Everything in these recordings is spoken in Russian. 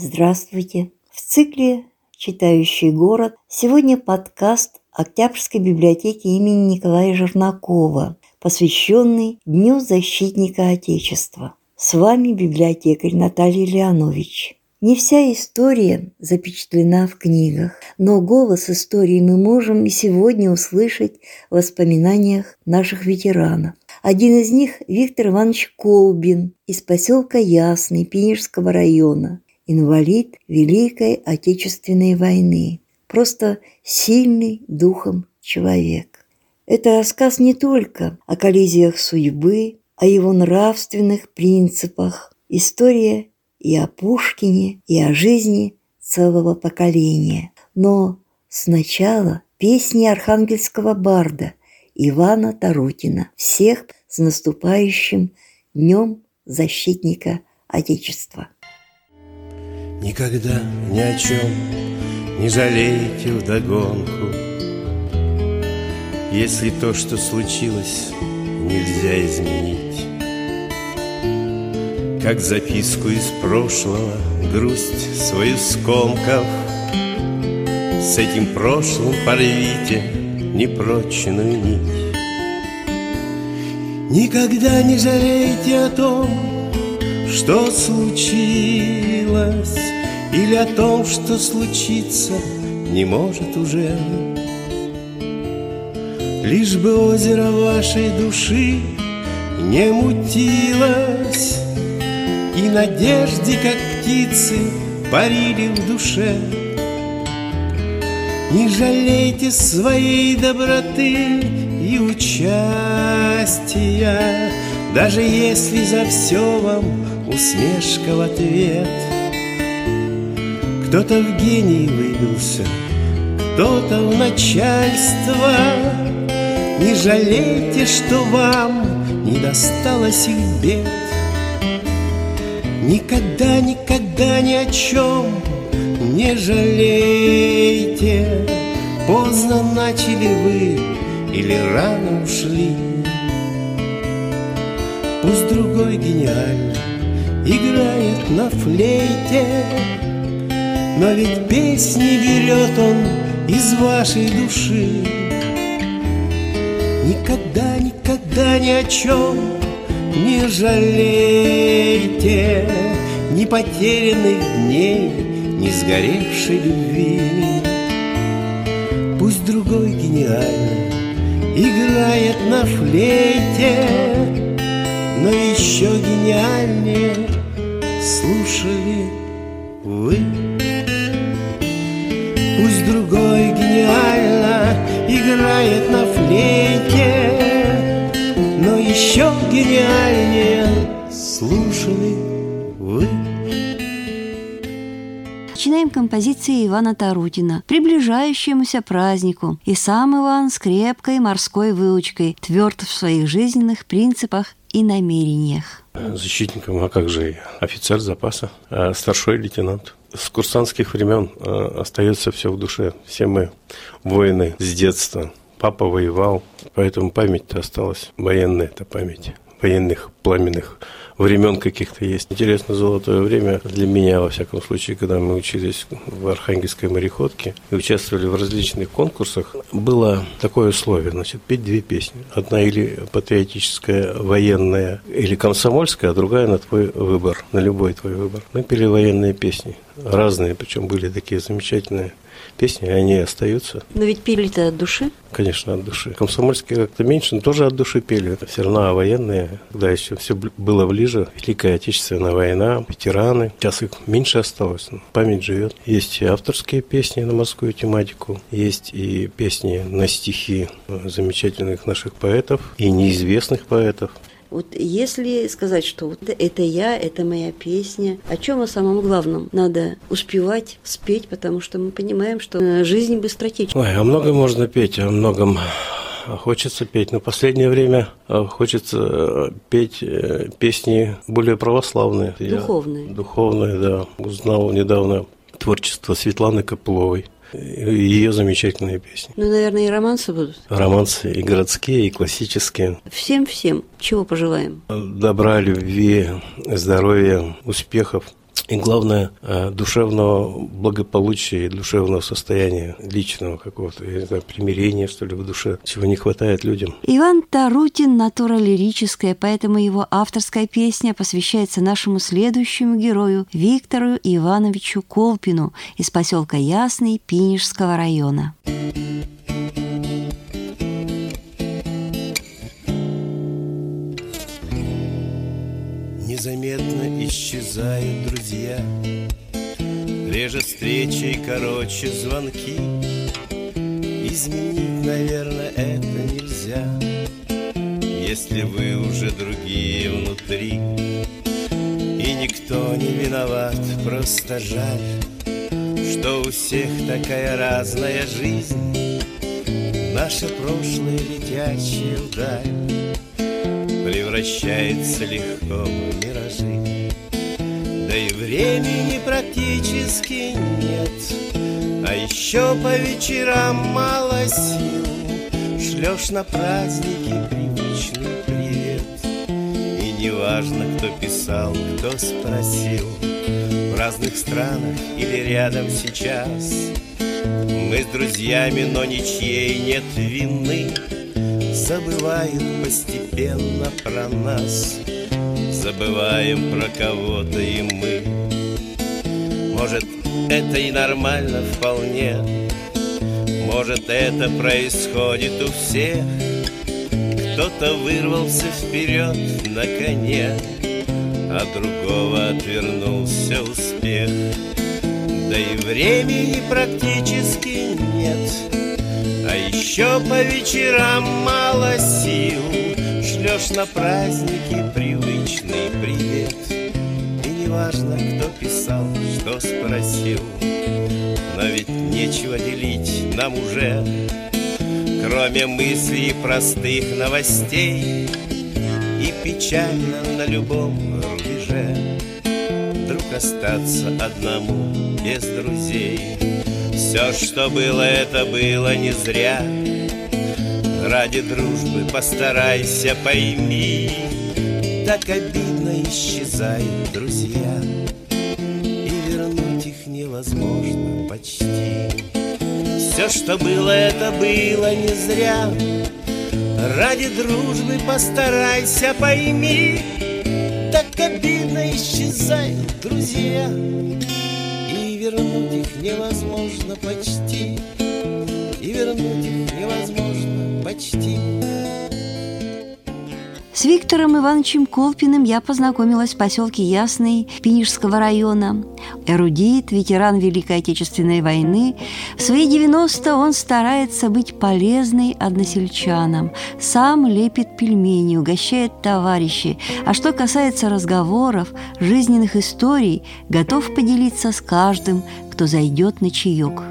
Здравствуйте! В цикле «Читающий город» сегодня подкаст Октябрьской библиотеки имени Николая Жернакова, посвященный Дню защитника Отечества. С вами библиотекарь Наталья Леонович. Не вся история запечатлена в книгах, но голос истории мы можем и сегодня услышать в воспоминаниях наших ветеранов. Один из них – Виктор Иванович Колбин из поселка Ясный Пинежского района, инвалид Великой Отечественной войны, просто сильный духом человек. Это рассказ не только о коллизиях судьбы, о его нравственных принципах, история и о Пушкине, и о жизни целого поколения. Но сначала песни архангельского барда Ивана Тарутина. Всех с наступающим Днем Защитника Отечества. Никогда ни о чем не жалейте вдогонку, Если то, что случилось, нельзя изменить. Как записку из прошлого, грусть свою скомков, С этим прошлым порвите непрочную нить. Никогда не жалейте о том, что случилось, Или о том, что случиться не может уже. Лишь бы озеро вашей души не мутилось, и надежде, как птицы, парили в душе. Не жалейте своей доброты и участия, Даже если за все вам усмешка в ответ. Кто-то в гении выбился, кто-то в начальство. Не жалейте, что вам не досталось их бед. Никогда, никогда ни о чем не жалейте Поздно начали вы или рано ушли Пусть другой гениально играет на флейте Но ведь песни берет он из вашей души Никогда, никогда ни о чем не жалейте ни потерянных дней, ни сгоревшей любви. Пусть другой гениально играет на флейте, но еще гениальнее слушали вы. Другой гениально играет на флейте, еще гениальнее слушали вы. Начинаем композиции Ивана Тарутина, приближающемуся празднику. И сам Иван с крепкой морской выучкой, тверд в своих жизненных принципах и намерениях. Защитником, а как же офицер запаса, а старший лейтенант. С курсантских времен а, остается все в душе. Все мы воины с детства. Папа воевал, поэтому память-то осталась. Военная это память. Военных пламенных времен каких-то есть. Интересно, золотое время для меня, во всяком случае, когда мы учились в Архангельской мореходке и участвовали в различных конкурсах, было такое условие, значит, петь две песни. Одна или патриотическая, военная, или комсомольская, а другая на твой выбор, на любой твой выбор. Мы пели военные песни, разные, причем были такие замечательные песни, они остаются. Но ведь пели-то от души? Конечно, от души. Комсомольские как-то меньше, но тоже от души пели. Это все равно военные, когда еще все было ближе. Великая Отечественная война, ветераны. Сейчас их меньше осталось, но память живет. Есть и авторские песни на морскую тематику, есть и песни на стихи замечательных наших поэтов и неизвестных поэтов. Вот если сказать, что вот это я, это моя песня, о чем о самом главном надо успевать спеть, потому что мы понимаем, что э, жизнь быстротечна. Ой, о многом можно петь, о многом хочется петь. Но в последнее время э, хочется э, петь песни более православные. Духовные. Я, духовные, да. Узнал недавно творчество Светланы Копыловой ее замечательные песни. Ну, наверное, и романсы будут. Романсы и городские, и классические. Всем-всем чего пожелаем? Добра, любви, здоровья, успехов и главное, э, душевного благополучия и душевного состояния личного какого-то, я не знаю, примирения, что ли, в душе, чего не хватает людям. Иван Тарутин – натура лирическая, поэтому его авторская песня посвящается нашему следующему герою Виктору Ивановичу Колпину из поселка Ясный Пинежского района. Незаметно исчезают друзья. Реже встречи и короче звонки. Изменить, наверное, это нельзя. Если вы уже другие внутри. И никто не виноват, просто жаль Что у всех такая разная жизнь. Наше прошлое летящее вдаль Превращается легко в миражи. Да и времени практически нет. А еще по вечерам мало сил. Шлешь на праздники привычный привет. И неважно, кто писал, кто спросил. В разных странах или рядом сейчас. Мы с друзьями, но ничьей нет вины Забывают постепенно про нас. Забываем про кого-то и мы. Может, это и нормально вполне. Может, это происходит у всех. Кто-то вырвался вперед на коне А другого отвернулся успех. Да и времени практически нет еще по вечерам мало сил? Шлешь на праздники привычный привет. И неважно, кто писал, что спросил. Но ведь нечего делить нам уже. Кроме мыслей простых новостей И печально на любом рубеже. Вдруг остаться одному без друзей. Все, что было, это было не зря Ради дружбы постарайся, пойми. Так обидно исчезают друзья. И вернуть их невозможно почти. Все, что было, это было не зря. Ради дружбы постарайся, пойми. Так обидно исчезают друзья. Вернуть их невозможно почти, и вернуть их невозможно почти. С Виктором Ивановичем Колпиным я познакомилась в поселке Ясный Пинежского района. Эрудит, ветеран Великой Отечественной войны. В свои 90 он старается быть полезной односельчанам. Сам лепит пельмени, угощает товарищей. А что касается разговоров, жизненных историй, готов поделиться с каждым, кто зайдет на чаек.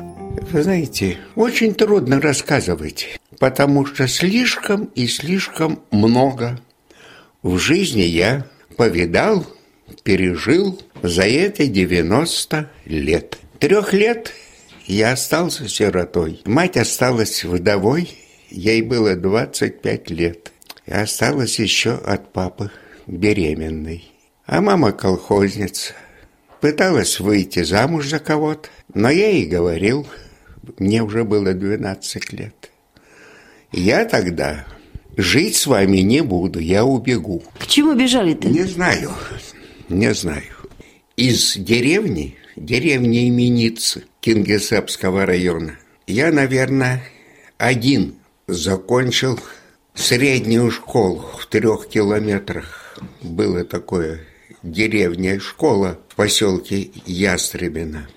Вы знаете, очень трудно рассказывать, потому что слишком и слишком много в жизни я повидал, пережил за это 90 лет. Трех лет я остался сиротой. Мать осталась вдовой, ей было 25 лет. И осталась еще от папы беременной. А мама колхозница. Пыталась выйти замуж за кого-то, но я ей говорил, мне уже было 12 лет. Я тогда Жить с вами не буду, я убегу. К чему бежали-то? Не знаю, не знаю. Из деревни, деревни Именицы Кингисеппского района, я, наверное, один закончил среднюю школу в трех километрах. Было такое деревня школа в поселке Ястребино.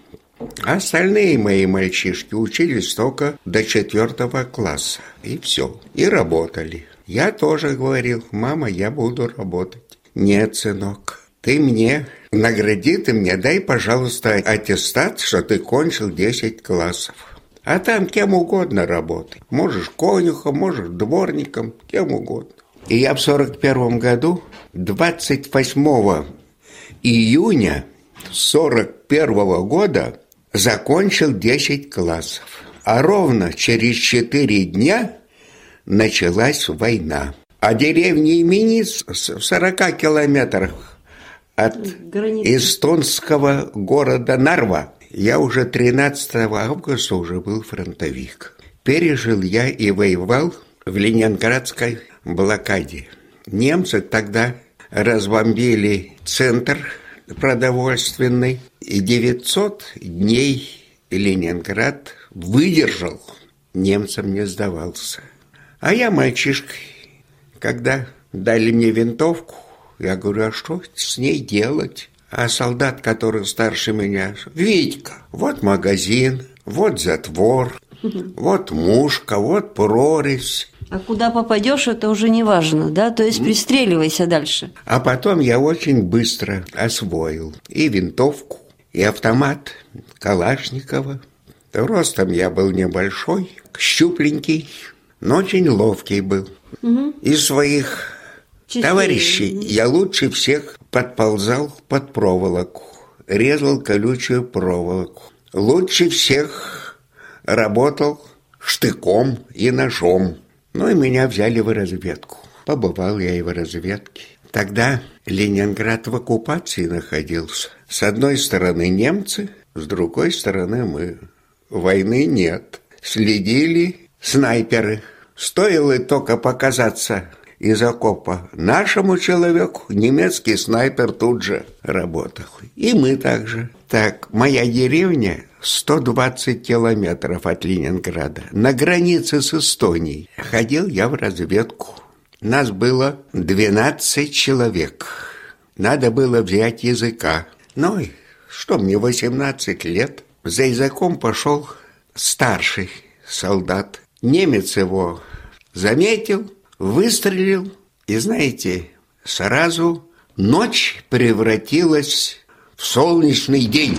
Остальные мои мальчишки учились только до четвертого класса. И все. И работали. Я тоже говорил, мама, я буду работать. Нет, сынок, ты мне, награди ты мне, дай, пожалуйста, аттестат, что ты кончил 10 классов. А там кем угодно работай. Можешь конюхом, можешь дворником, кем угодно. И я в 41 году, 28 июня 41 года закончил 10 классов. А ровно через 4 дня началась война. А деревня Имениц в 40 километрах от Граница. эстонского города Нарва. Я уже 13 августа уже был фронтовик. Пережил я и воевал в Ленинградской блокаде. Немцы тогда разбомбили центр продовольственный, и 900 дней Ленинград выдержал, немцам не сдавался. А я мальчишкой, когда дали мне винтовку, я говорю, а что с ней делать? А солдат, который старше меня, Витька, вот магазин, вот затвор, вот мушка, вот прорезь. А куда попадешь, это уже не важно, да? То есть пристреливайся дальше. А потом я очень быстро освоил и винтовку, и автомат Калашникова. Ростом я был небольшой, щупленький, но очень ловкий был. Из своих Частей, товарищей я лучше всех подползал под проволоку, резал колючую проволоку. Лучше всех работал штыком и ножом. Ну и меня взяли в разведку. Побывал я и в разведке. Тогда Ленинград в оккупации находился. С одной стороны немцы, с другой стороны мы. Войны нет. Следили снайперы. Стоило только показаться из окопа нашему человеку, немецкий снайпер тут же работал. И мы также. Так, моя деревня 120 километров от Ленинграда, на границе с Эстонией. Ходил я в разведку. Нас было 12 человек. Надо было взять языка. Ну и что мне, 18 лет? За языком пошел старший солдат. Немец его заметил, выстрелил, и, знаете, сразу ночь превратилась в солнечный день.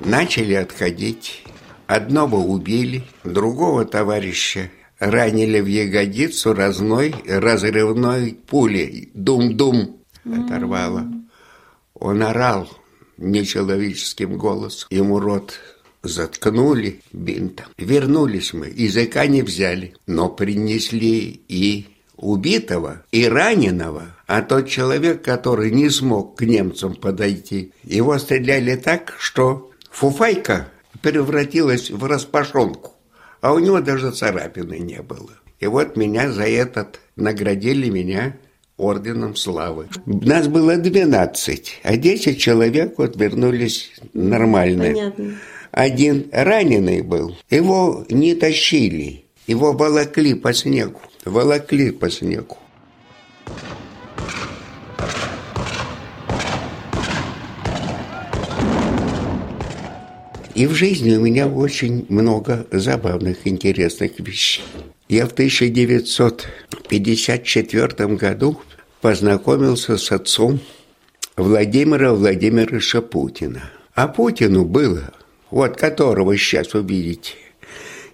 Начали отходить. Одного убили, другого товарища ранили в ягодицу разной разрывной пулей. Дум-дум оторвало. Он орал нечеловеческим голосом. Ему рот заткнули бинтом. Вернулись мы, языка не взяли, но принесли и убитого, и раненого. А тот человек, который не смог к немцам подойти, его стреляли так, что фуфайка превратилась в распашонку, а у него даже царапины не было. И вот меня за этот наградили меня орденом славы. Нас было 12, а 10 человек вот вернулись нормально. Понятно. Один раненый был, его не тащили, его волокли по снегу, волокли по снегу. И в жизни у меня очень много забавных, интересных вещей. Я в 1954 году познакомился с отцом Владимира Владимировича Путина. А Путину было, вот которого сейчас увидите,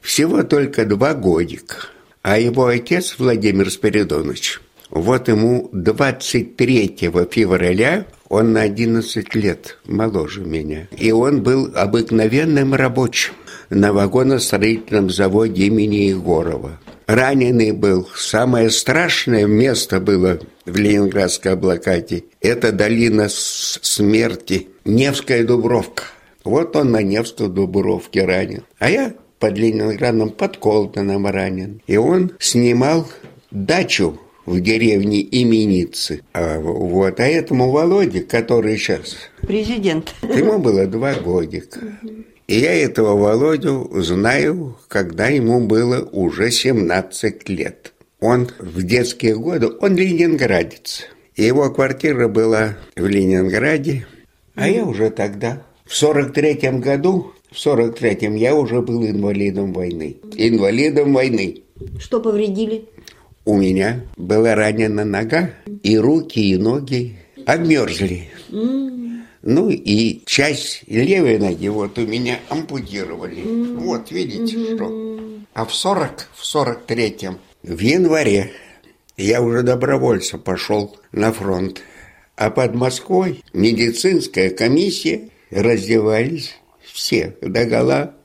всего только два годика. А его отец Владимир Спиридонович, вот ему 23 февраля он на 11 лет моложе меня. И он был обыкновенным рабочим на вагоностроительном заводе имени Егорова. Раненый был. Самое страшное место было в Ленинградской блокаде. Это долина смерти. Невская Дубровка. Вот он на Невской Дубровке ранен. А я под Ленинградом, под Колтоном ранен. И он снимал дачу в деревне Именицы. А, вот. А этому Володе, который сейчас, Президент. ему было два годика. И я этого Володю знаю, когда ему было уже 17 лет. Он в детские годы, он ленинградец. И его квартира была в Ленинграде, а я уже тогда, в 43-м году, в 43-м я уже был инвалидом войны. Инвалидом войны. Что повредили? У меня была ранена нога, и руки, и ноги обмерзли. Ну и часть левой ноги вот у меня ампутировали. Вот, видите, что. А в 40, в 43-м, в январе, я уже добровольцем пошел на фронт. А под Москвой медицинская комиссия раздевались все догола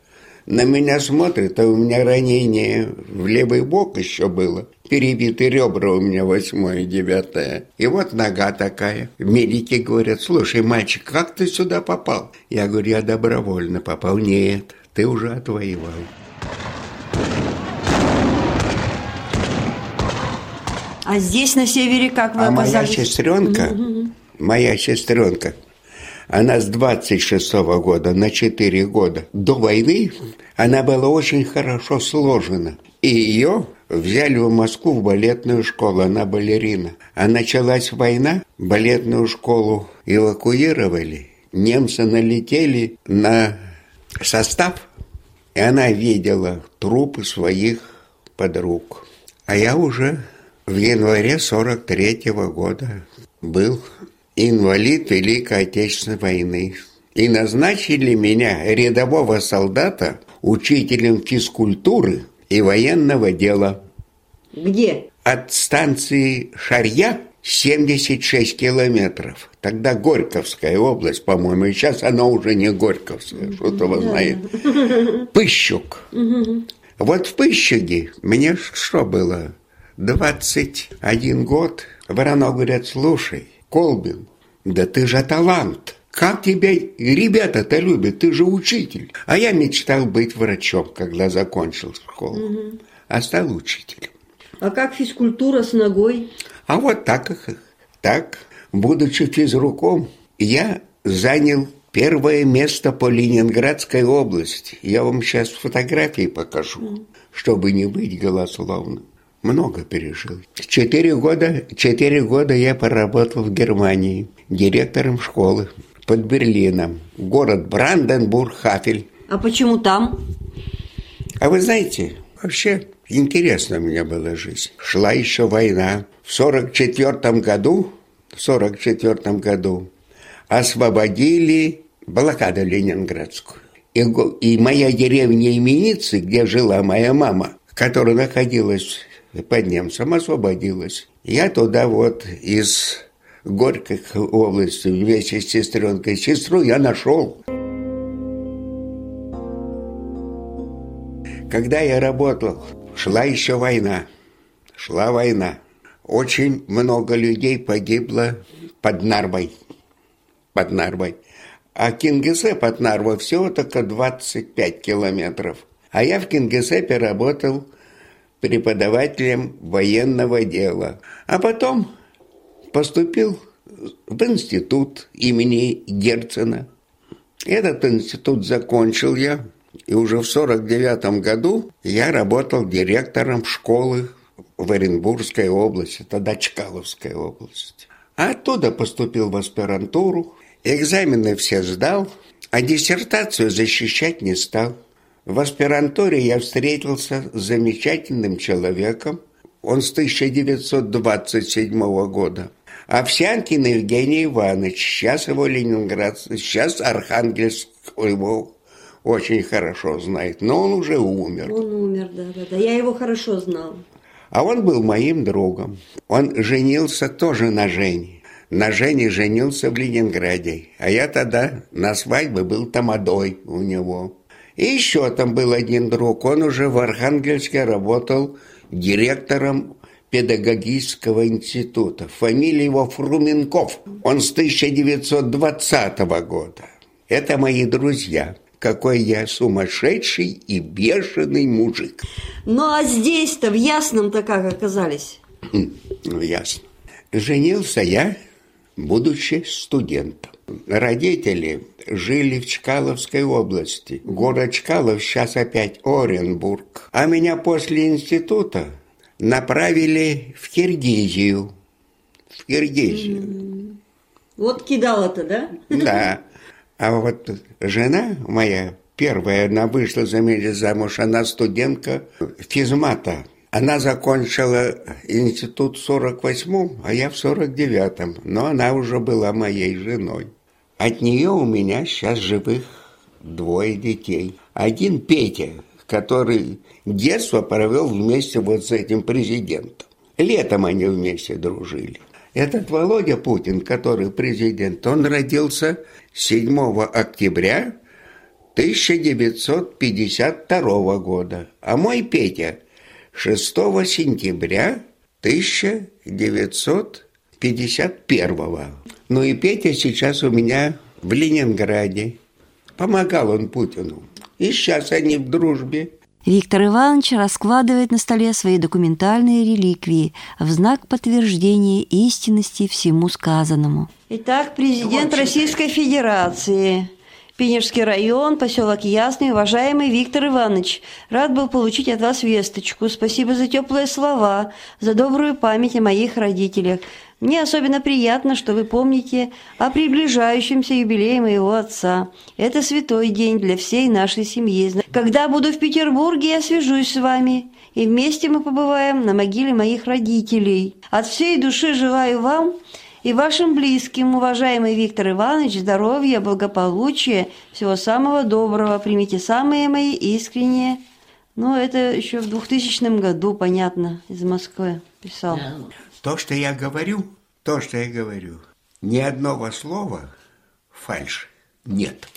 на меня смотрит, а у меня ранение в левый бок еще было. Перебиты ребра у меня восьмое, девятое. И вот нога такая. Медики говорят, слушай, мальчик, как ты сюда попал? Я говорю, я добровольно попал. Нет, ты уже отвоевал. А здесь, на севере, как вы а оказались? моя сестренка, моя сестренка, она с 26 -го года на 4 года до войны, она была очень хорошо сложена. И ее взяли в Москву в балетную школу, она балерина. А началась война, балетную школу эвакуировали, немцы налетели на состав, и она видела трупы своих подруг. А я уже в январе 43 -го года был инвалид Великой Отечественной войны. И назначили меня, рядового солдата, учителем физкультуры и военного дела. Где? От станции Шарья 76 километров. Тогда Горьковская область, по-моему, и сейчас она уже не Горьковская, что-то вы знаете. Пыщук. Вот в Пыщуге мне что было? 21 год. Ворона говорят, слушай, Колбин, да ты же талант. Как тебя ребята-то любят, ты же учитель. А я мечтал быть врачом, когда закончил школу. Угу. А стал учителем. А как физкультура с ногой? А вот так, так, будучи физруком, я занял первое место по Ленинградской области. Я вам сейчас фотографии покажу, чтобы не быть голословным много пережил. Четыре года, четыре года я поработал в Германии директором школы под Берлином, город Бранденбург-Хафель. А почему там? А вы знаете, вообще интересно у меня была жизнь. Шла еще война. В сорок четвертом году, в сорок четвертом году освободили блокаду ленинградскую. И, и моя деревня Именицы, где жила моя мама, которая находилась под немцем освободилась. Я туда вот из Горькой области вместе с сестренкой. Сестру я нашел. Когда я работал, шла еще война. Шла война. Очень много людей погибло под Нарвой. Под Нарвой. А Кингисе под Нарвой всего только 25 километров. А я в Кингисеппе работал преподавателем военного дела. А потом поступил в институт имени Герцена. Этот институт закончил я, и уже в 49 году я работал директором школы в Оренбургской области, тогда Чкаловская область. А оттуда поступил в аспирантуру, экзамены все сдал, а диссертацию защищать не стал – в аспирантуре я встретился с замечательным человеком. Он с 1927 года. Овсянкин Евгений Иванович. Сейчас его Ленинград, сейчас Архангельск его очень хорошо знает. Но он уже умер. Он умер, да, да, да. Я его хорошо знал. А он был моим другом. Он женился тоже на Жене. На Жене женился в Ленинграде. А я тогда на свадьбе был тамадой у него. И еще там был один друг, он уже в Архангельске работал директором педагогического института. Фамилия его Фруменков. Он с 1920 года. Это мои друзья. Какой я сумасшедший и бешеный мужик. Ну а здесь-то, в Ясном-то как оказались? Хм, ну, ясно. Женился я, будучи студентом. Родители жили в Чкаловской области. Город Чкалов сейчас опять Оренбург. А меня после института направили в Киргизию. В Киргизию. Вот кидала-то, да? Да. А вот жена моя первая, она вышла за меня замуж, она студентка физмата. Она закончила институт в 48-м, а я в 49-м, но она уже была моей женой. От нее у меня сейчас живых двое детей. Один Петя, который детство провел вместе вот с этим президентом. Летом они вместе дружили. Этот Володя Путин, который президент, он родился 7 октября 1952 года, а мой Петя 6 сентября 1951. Ну и Петя сейчас у меня в Ленинграде. Помогал он Путину. И сейчас они в дружбе. Виктор Иванович раскладывает на столе свои документальные реликвии в знак подтверждения истинности всему сказанному. Итак, президент Российской Федерации Пенежский район, поселок Ясный. Уважаемый Виктор Иванович, рад был получить от вас весточку. Спасибо за теплые слова, за добрую память о моих родителях. Мне особенно приятно, что вы помните о приближающемся юбилее моего отца. Это святой день для всей нашей семьи. Когда буду в Петербурге, я свяжусь с вами, и вместе мы побываем на могиле моих родителей. От всей души желаю вам и вашим близким, уважаемый Виктор Иванович, здоровья, благополучия, всего самого доброго. Примите самые мои искренние. Ну, это еще в 2000 году, понятно, из Москвы писал. То, что я говорю, то, что я говорю, ни одного слова фальш нет.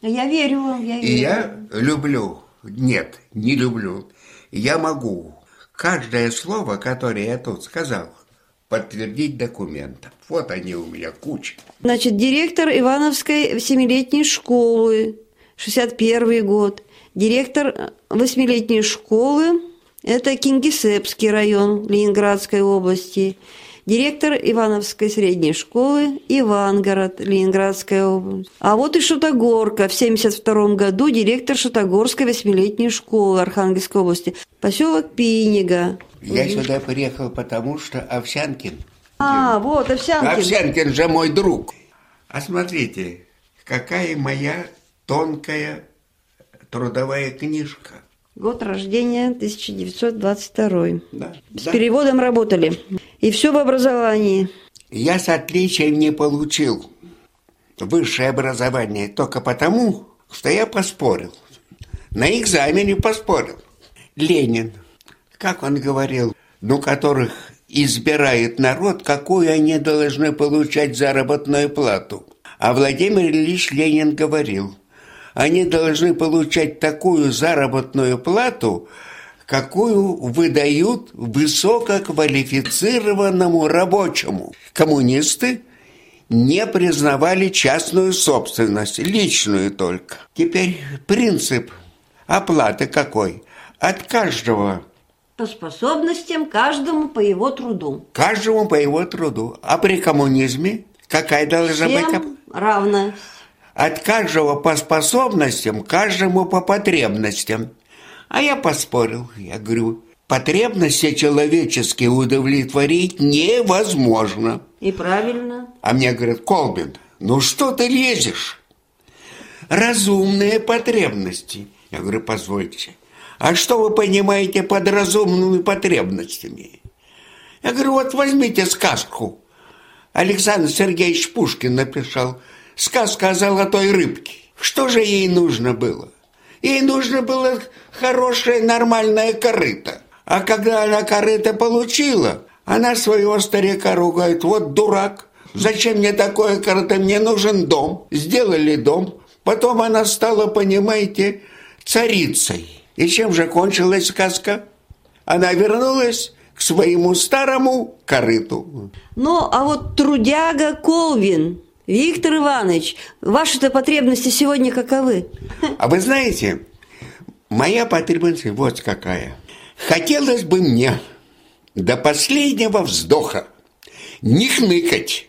Я верю вам, я верю. И я люблю, нет, не люблю, я могу каждое слово, которое я тут сказал, подтвердить документом. Вот они у меня куча. Значит, директор Ивановской семилетней школы, 61 год. Директор восьмилетней школы, это Кингисеппский район Ленинградской области. Директор Ивановской средней школы Ивангород, Ленинградская область. А вот и Шутогорка в 72 году директор Шутогорской восьмилетней школы Архангельской области. Поселок Пинига, я сюда приехал потому, что Овсянкин. А, вот Овсянкин. Овсянкин же мой друг. А смотрите, какая моя тонкая трудовая книжка. Год рождения 1922. Да, С да. переводом работали. И все в образовании. Я с отличием не получил высшее образование только потому, что я поспорил. На экзамене поспорил. Ленин как он говорил, ну, которых избирает народ, какую они должны получать заработную плату. А Владимир Ильич Ленин говорил, они должны получать такую заработную плату, какую выдают высококвалифицированному рабочему. Коммунисты не признавали частную собственность, личную только. Теперь принцип оплаты какой? От каждого по способностям, каждому по его труду. Каждому по его труду. А при коммунизме какая должна Всем быть? равно. От каждого по способностям, каждому по потребностям. А я поспорил, я говорю, потребности человеческие удовлетворить невозможно. И правильно. А мне говорят, Колбин, ну что ты лезешь? Разумные потребности. Я говорю, позвольте, а что вы понимаете под разумными потребностями? Я говорю, вот возьмите сказку. Александр Сергеевич Пушкин написал сказка о золотой рыбке. Что же ей нужно было? Ей нужно было хорошее нормальное корыто. А когда она корыто получила, она своего старика ругает, вот дурак, зачем мне такое корыто, мне нужен дом. Сделали дом, потом она стала, понимаете, царицей. И чем же кончилась сказка? Она вернулась к своему старому корыту. Ну, а вот трудяга Колвин, Виктор Иванович, ваши-то потребности сегодня каковы? А вы знаете, моя потребность вот какая. Хотелось бы мне до последнего вздоха не хныкать,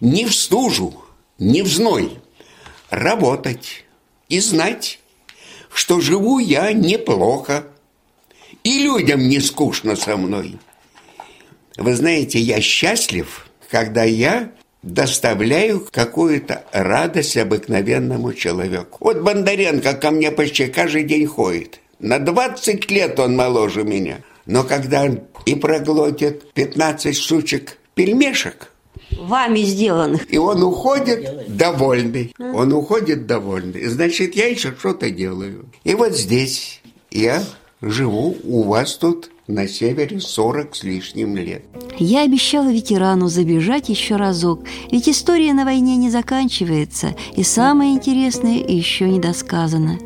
ни в стужу, ни в зной, работать и знать, что живу я неплохо, и людям не скучно со мной. Вы знаете, я счастлив, когда я доставляю какую-то радость обыкновенному человеку. Вот Бондаренко ко мне почти каждый день ходит. На 20 лет он моложе меня. Но когда он и проглотит 15 штучек пельмешек, Вами сделанных. И он уходит довольный. Он уходит довольный. Значит, я еще что-то делаю. И вот здесь я живу у вас тут на севере 40 с лишним лет. Я обещала ветерану забежать еще разок, ведь история на войне не заканчивается, и самое интересное еще не досказано.